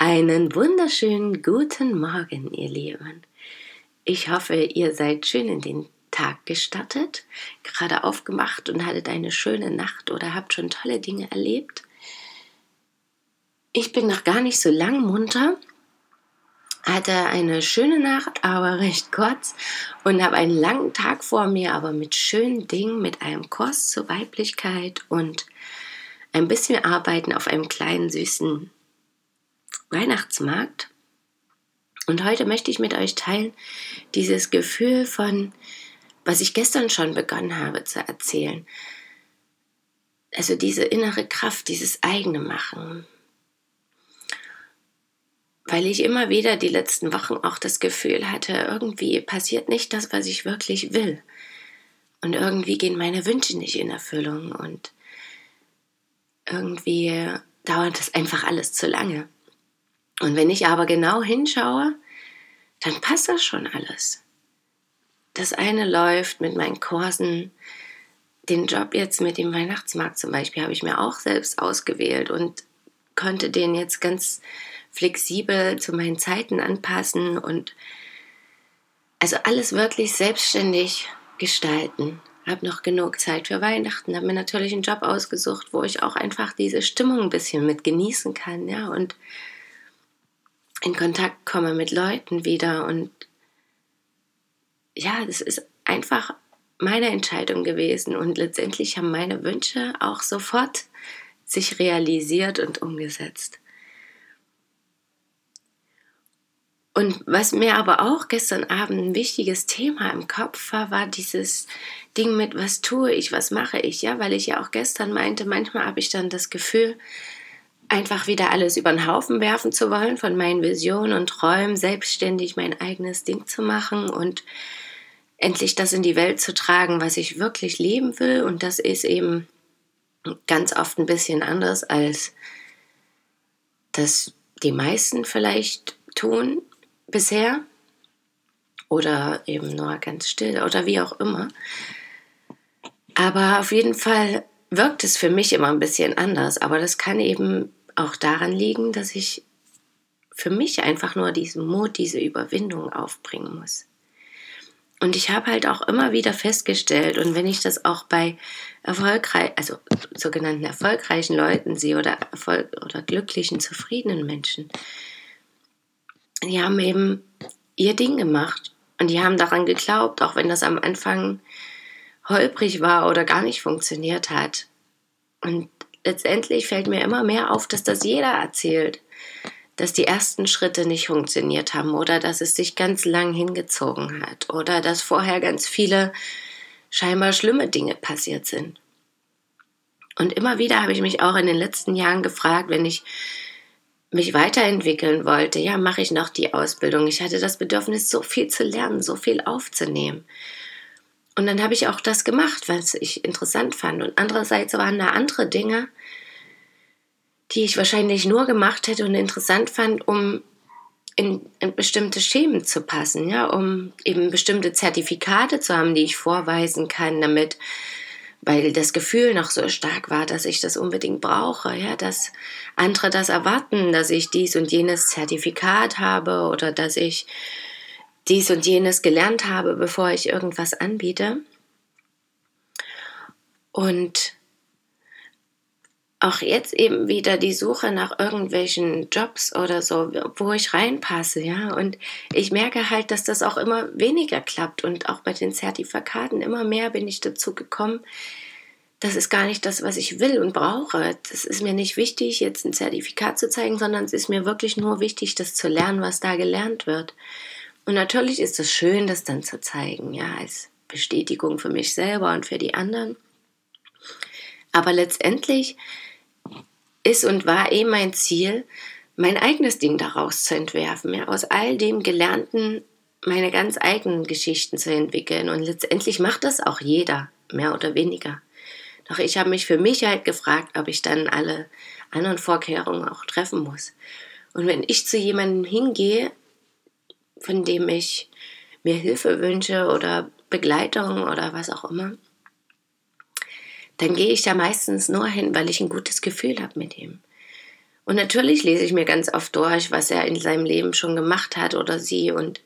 einen wunderschönen guten Morgen, ihr Lieben. Ich hoffe, ihr seid schön in den Tag gestattet, gerade aufgemacht und hattet eine schöne Nacht oder habt schon tolle Dinge erlebt. Ich bin noch gar nicht so lang munter, hatte eine schöne Nacht, aber recht kurz und habe einen langen Tag vor mir, aber mit schönen Dingen, mit einem Kurs zur Weiblichkeit und ein bisschen Arbeiten auf einem kleinen süßen Weihnachtsmarkt. Und heute möchte ich mit euch teilen dieses Gefühl von, was ich gestern schon begonnen habe zu erzählen. Also diese innere Kraft, dieses eigene Machen. Weil ich immer wieder die letzten Wochen auch das Gefühl hatte, irgendwie passiert nicht das, was ich wirklich will. Und irgendwie gehen meine Wünsche nicht in Erfüllung und irgendwie dauert das einfach alles zu lange. Und wenn ich aber genau hinschaue, dann passt das schon alles. Das eine läuft mit meinen Kursen. Den Job jetzt mit dem Weihnachtsmarkt zum Beispiel habe ich mir auch selbst ausgewählt und konnte den jetzt ganz flexibel zu meinen Zeiten anpassen und also alles wirklich selbstständig gestalten. Habe noch genug Zeit für Weihnachten, habe mir natürlich einen Job ausgesucht, wo ich auch einfach diese Stimmung ein bisschen mit genießen kann, ja und in Kontakt komme mit Leuten wieder und ja, das ist einfach meine Entscheidung gewesen und letztendlich haben meine Wünsche auch sofort sich realisiert und umgesetzt. Und was mir aber auch gestern Abend ein wichtiges Thema im Kopf war, war dieses Ding mit, was tue ich, was mache ich, ja, weil ich ja auch gestern meinte, manchmal habe ich dann das Gefühl, einfach wieder alles über den Haufen werfen zu wollen, von meinen Visionen und Träumen, selbstständig mein eigenes Ding zu machen und endlich das in die Welt zu tragen, was ich wirklich leben will. Und das ist eben ganz oft ein bisschen anders, als das die meisten vielleicht tun bisher. Oder eben nur ganz still oder wie auch immer. Aber auf jeden Fall wirkt es für mich immer ein bisschen anders. Aber das kann eben auch daran liegen, dass ich für mich einfach nur diesen Mut, diese Überwindung aufbringen muss. Und ich habe halt auch immer wieder festgestellt, und wenn ich das auch bei erfolgreich, also sogenannten erfolgreichen Leuten sehe oder Erfolg oder glücklichen, zufriedenen Menschen, die haben eben ihr Ding gemacht und die haben daran geglaubt, auch wenn das am Anfang holprig war oder gar nicht funktioniert hat. Und letztendlich fällt mir immer mehr auf, dass das jeder erzählt, dass die ersten Schritte nicht funktioniert haben oder dass es sich ganz lang hingezogen hat oder dass vorher ganz viele scheinbar schlimme Dinge passiert sind. Und immer wieder habe ich mich auch in den letzten Jahren gefragt, wenn ich mich weiterentwickeln wollte, ja, mache ich noch die Ausbildung. Ich hatte das Bedürfnis, so viel zu lernen, so viel aufzunehmen. Und dann habe ich auch das gemacht, was ich interessant fand. Und andererseits waren da andere Dinge, die ich wahrscheinlich nur gemacht hätte und interessant fand, um in, in, bestimmte Schemen zu passen, ja, um eben bestimmte Zertifikate zu haben, die ich vorweisen kann, damit, weil das Gefühl noch so stark war, dass ich das unbedingt brauche, ja, dass andere das erwarten, dass ich dies und jenes Zertifikat habe oder dass ich dies und jenes gelernt habe, bevor ich irgendwas anbiete. Und auch jetzt eben wieder die Suche nach irgendwelchen Jobs oder so, wo ich reinpasse, ja. Und ich merke halt, dass das auch immer weniger klappt und auch bei den Zertifikaten immer mehr bin ich dazu gekommen, das ist gar nicht das, was ich will und brauche. Das ist mir nicht wichtig, jetzt ein Zertifikat zu zeigen, sondern es ist mir wirklich nur wichtig, das zu lernen, was da gelernt wird. Und natürlich ist es schön, das dann zu zeigen, ja, als Bestätigung für mich selber und für die anderen. Aber letztendlich ist und war eh mein Ziel, mein eigenes Ding daraus zu entwerfen, ja, aus all dem Gelernten meine ganz eigenen Geschichten zu entwickeln. Und letztendlich macht das auch jeder, mehr oder weniger. Doch ich habe mich für mich halt gefragt, ob ich dann alle anderen Vorkehrungen auch treffen muss. Und wenn ich zu jemandem hingehe, von dem ich mir Hilfe wünsche oder Begleitung oder was auch immer, dann gehe ich da meistens nur hin, weil ich ein gutes Gefühl habe mit ihm. Und natürlich lese ich mir ganz oft durch, was er in seinem Leben schon gemacht hat oder sie und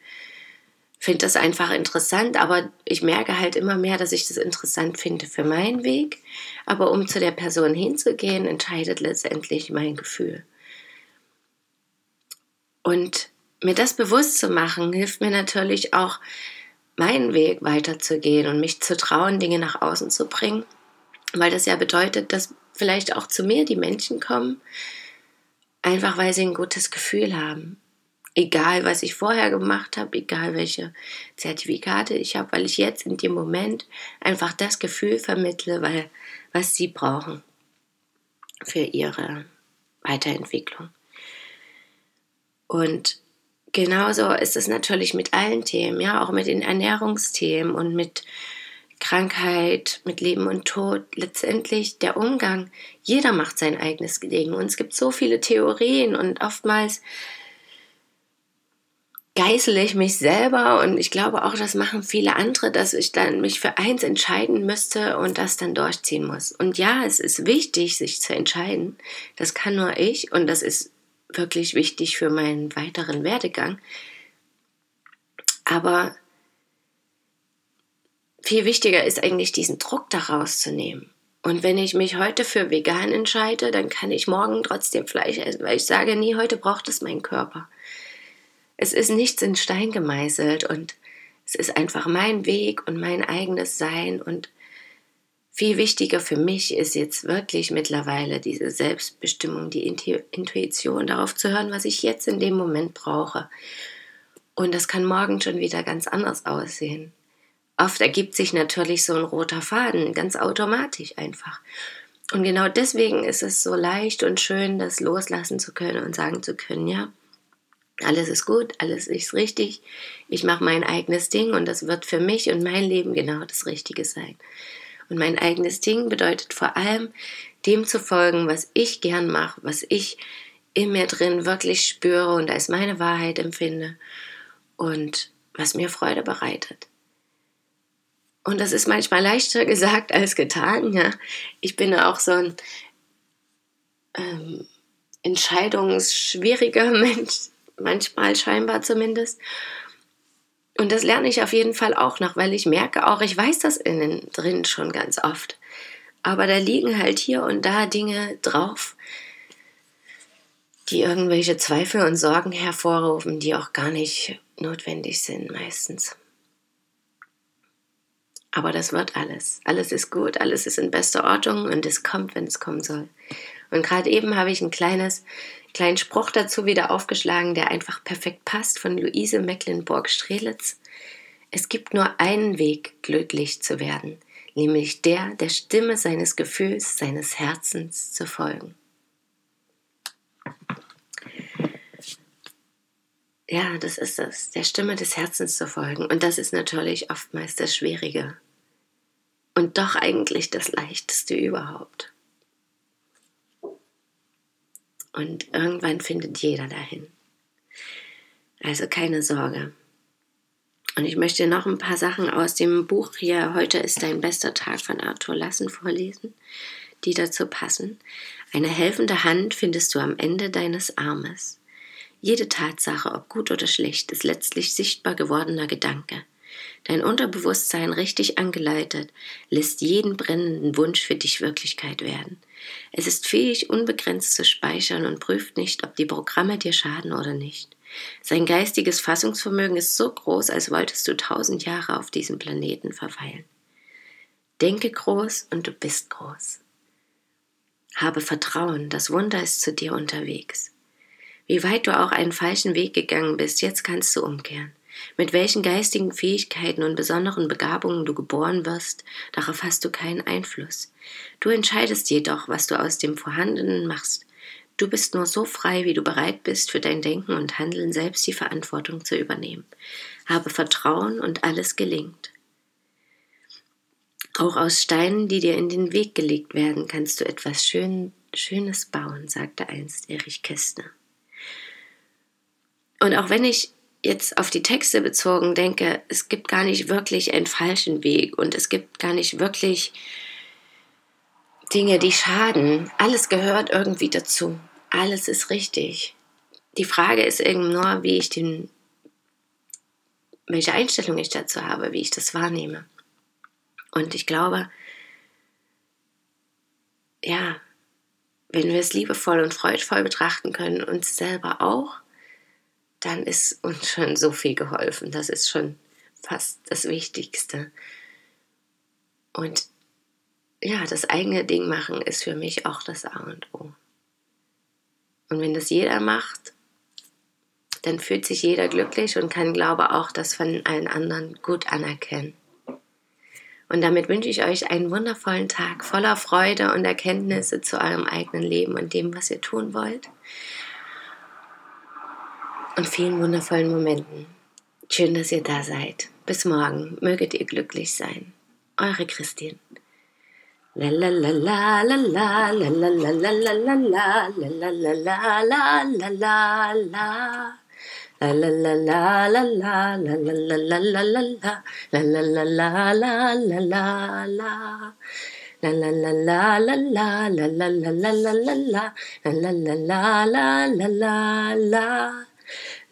finde das einfach interessant, aber ich merke halt immer mehr, dass ich das interessant finde für meinen Weg. Aber um zu der Person hinzugehen, entscheidet letztendlich mein Gefühl. Und mir das bewusst zu machen, hilft mir natürlich auch, meinen Weg weiterzugehen und mich zu trauen, Dinge nach außen zu bringen, weil das ja bedeutet, dass vielleicht auch zu mir die Menschen kommen, einfach weil sie ein gutes Gefühl haben. Egal, was ich vorher gemacht habe, egal welche Zertifikate ich habe, weil ich jetzt in dem Moment einfach das Gefühl vermittle, weil, was sie brauchen für ihre Weiterentwicklung. Und genauso ist es natürlich mit allen Themen, ja, auch mit den Ernährungsthemen und mit Krankheit, mit Leben und Tod, letztendlich der Umgang. Jeder macht sein eigenes Ding und es gibt so viele Theorien und oftmals geißele ich mich selber und ich glaube auch, das machen viele andere, dass ich dann mich für eins entscheiden müsste und das dann durchziehen muss. Und ja, es ist wichtig, sich zu entscheiden. Das kann nur ich und das ist wirklich wichtig für meinen weiteren Werdegang. Aber viel wichtiger ist eigentlich diesen Druck daraus zu nehmen. Und wenn ich mich heute für vegan entscheide, dann kann ich morgen trotzdem Fleisch essen, weil ich sage nie, heute braucht es mein Körper es ist nichts in Stein gemeißelt und es ist einfach mein Weg und mein eigenes Sein und viel wichtiger für mich ist jetzt wirklich mittlerweile diese Selbstbestimmung, die Intuition, darauf zu hören, was ich jetzt in dem Moment brauche. Und das kann morgen schon wieder ganz anders aussehen. Oft ergibt sich natürlich so ein roter Faden, ganz automatisch einfach. Und genau deswegen ist es so leicht und schön, das loslassen zu können und sagen zu können, ja, alles ist gut, alles ist richtig, ich mache mein eigenes Ding und das wird für mich und mein Leben genau das Richtige sein. Und mein eigenes Ding bedeutet vor allem, dem zu folgen, was ich gern mache, was ich in mir drin wirklich spüre und als meine Wahrheit empfinde und was mir Freude bereitet. Und das ist manchmal leichter gesagt als getan, ja. Ich bin auch so ein ähm, entscheidungsschwieriger Mensch manchmal scheinbar zumindest. Und das lerne ich auf jeden Fall auch noch, weil ich merke auch, ich weiß das innen drin schon ganz oft. Aber da liegen halt hier und da Dinge drauf, die irgendwelche Zweifel und Sorgen hervorrufen, die auch gar nicht notwendig sind meistens. Aber das wird alles. Alles ist gut, alles ist in bester Ordnung und es kommt, wenn es kommen soll. Und gerade eben habe ich ein kleines kleinen Spruch dazu wieder aufgeschlagen, der einfach perfekt passt, von Luise Mecklenburg-Strelitz. Es gibt nur einen Weg, glücklich zu werden, nämlich der, der Stimme seines Gefühls, seines Herzens zu folgen. Ja, das ist es, der Stimme des Herzens zu folgen. Und das ist natürlich oftmals das Schwierige. Und doch eigentlich das Leichteste überhaupt. Und irgendwann findet jeder dahin. Also keine Sorge. Und ich möchte noch ein paar Sachen aus dem Buch hier Heute ist dein bester Tag von Arthur Lassen vorlesen, die dazu passen. Eine helfende Hand findest du am Ende deines Armes. Jede Tatsache, ob gut oder schlecht, ist letztlich sichtbar gewordener Gedanke. Dein Unterbewusstsein richtig angeleitet lässt jeden brennenden Wunsch für dich Wirklichkeit werden. Es ist fähig, unbegrenzt zu speichern und prüft nicht, ob die Programme dir schaden oder nicht. Sein geistiges Fassungsvermögen ist so groß, als wolltest du tausend Jahre auf diesem Planeten verweilen. Denke groß und du bist groß. Habe Vertrauen, das Wunder ist zu dir unterwegs. Wie weit du auch einen falschen Weg gegangen bist, jetzt kannst du umkehren. Mit welchen geistigen Fähigkeiten und besonderen Begabungen du geboren wirst, darauf hast du keinen Einfluss. Du entscheidest jedoch, was du aus dem Vorhandenen machst. Du bist nur so frei, wie du bereit bist, für dein Denken und Handeln selbst die Verantwortung zu übernehmen. Habe Vertrauen und alles gelingt. Auch aus Steinen, die dir in den Weg gelegt werden, kannst du etwas Schön, Schönes bauen, sagte einst Erich Kästner. Und auch wenn ich jetzt auf die Texte bezogen denke, es gibt gar nicht wirklich einen falschen Weg und es gibt gar nicht wirklich Dinge, die schaden. Alles gehört irgendwie dazu. Alles ist richtig. Die Frage ist eben nur, wie ich den, welche Einstellung ich dazu habe, wie ich das wahrnehme. Und ich glaube, ja, wenn wir es liebevoll und freudvoll betrachten können, uns selber auch, dann ist uns schon so viel geholfen. Das ist schon fast das Wichtigste. Und ja, das eigene Ding machen ist für mich auch das A und O. Und wenn das jeder macht, dann fühlt sich jeder glücklich und kann, glaube auch das von allen anderen gut anerkennen. Und damit wünsche ich euch einen wundervollen Tag voller Freude und Erkenntnisse zu eurem eigenen Leben und dem, was ihr tun wollt. Und vielen wundervollen Momenten. Schön, dass ihr da seid. Bis morgen. Möget ihr glücklich sein. Eure Christine.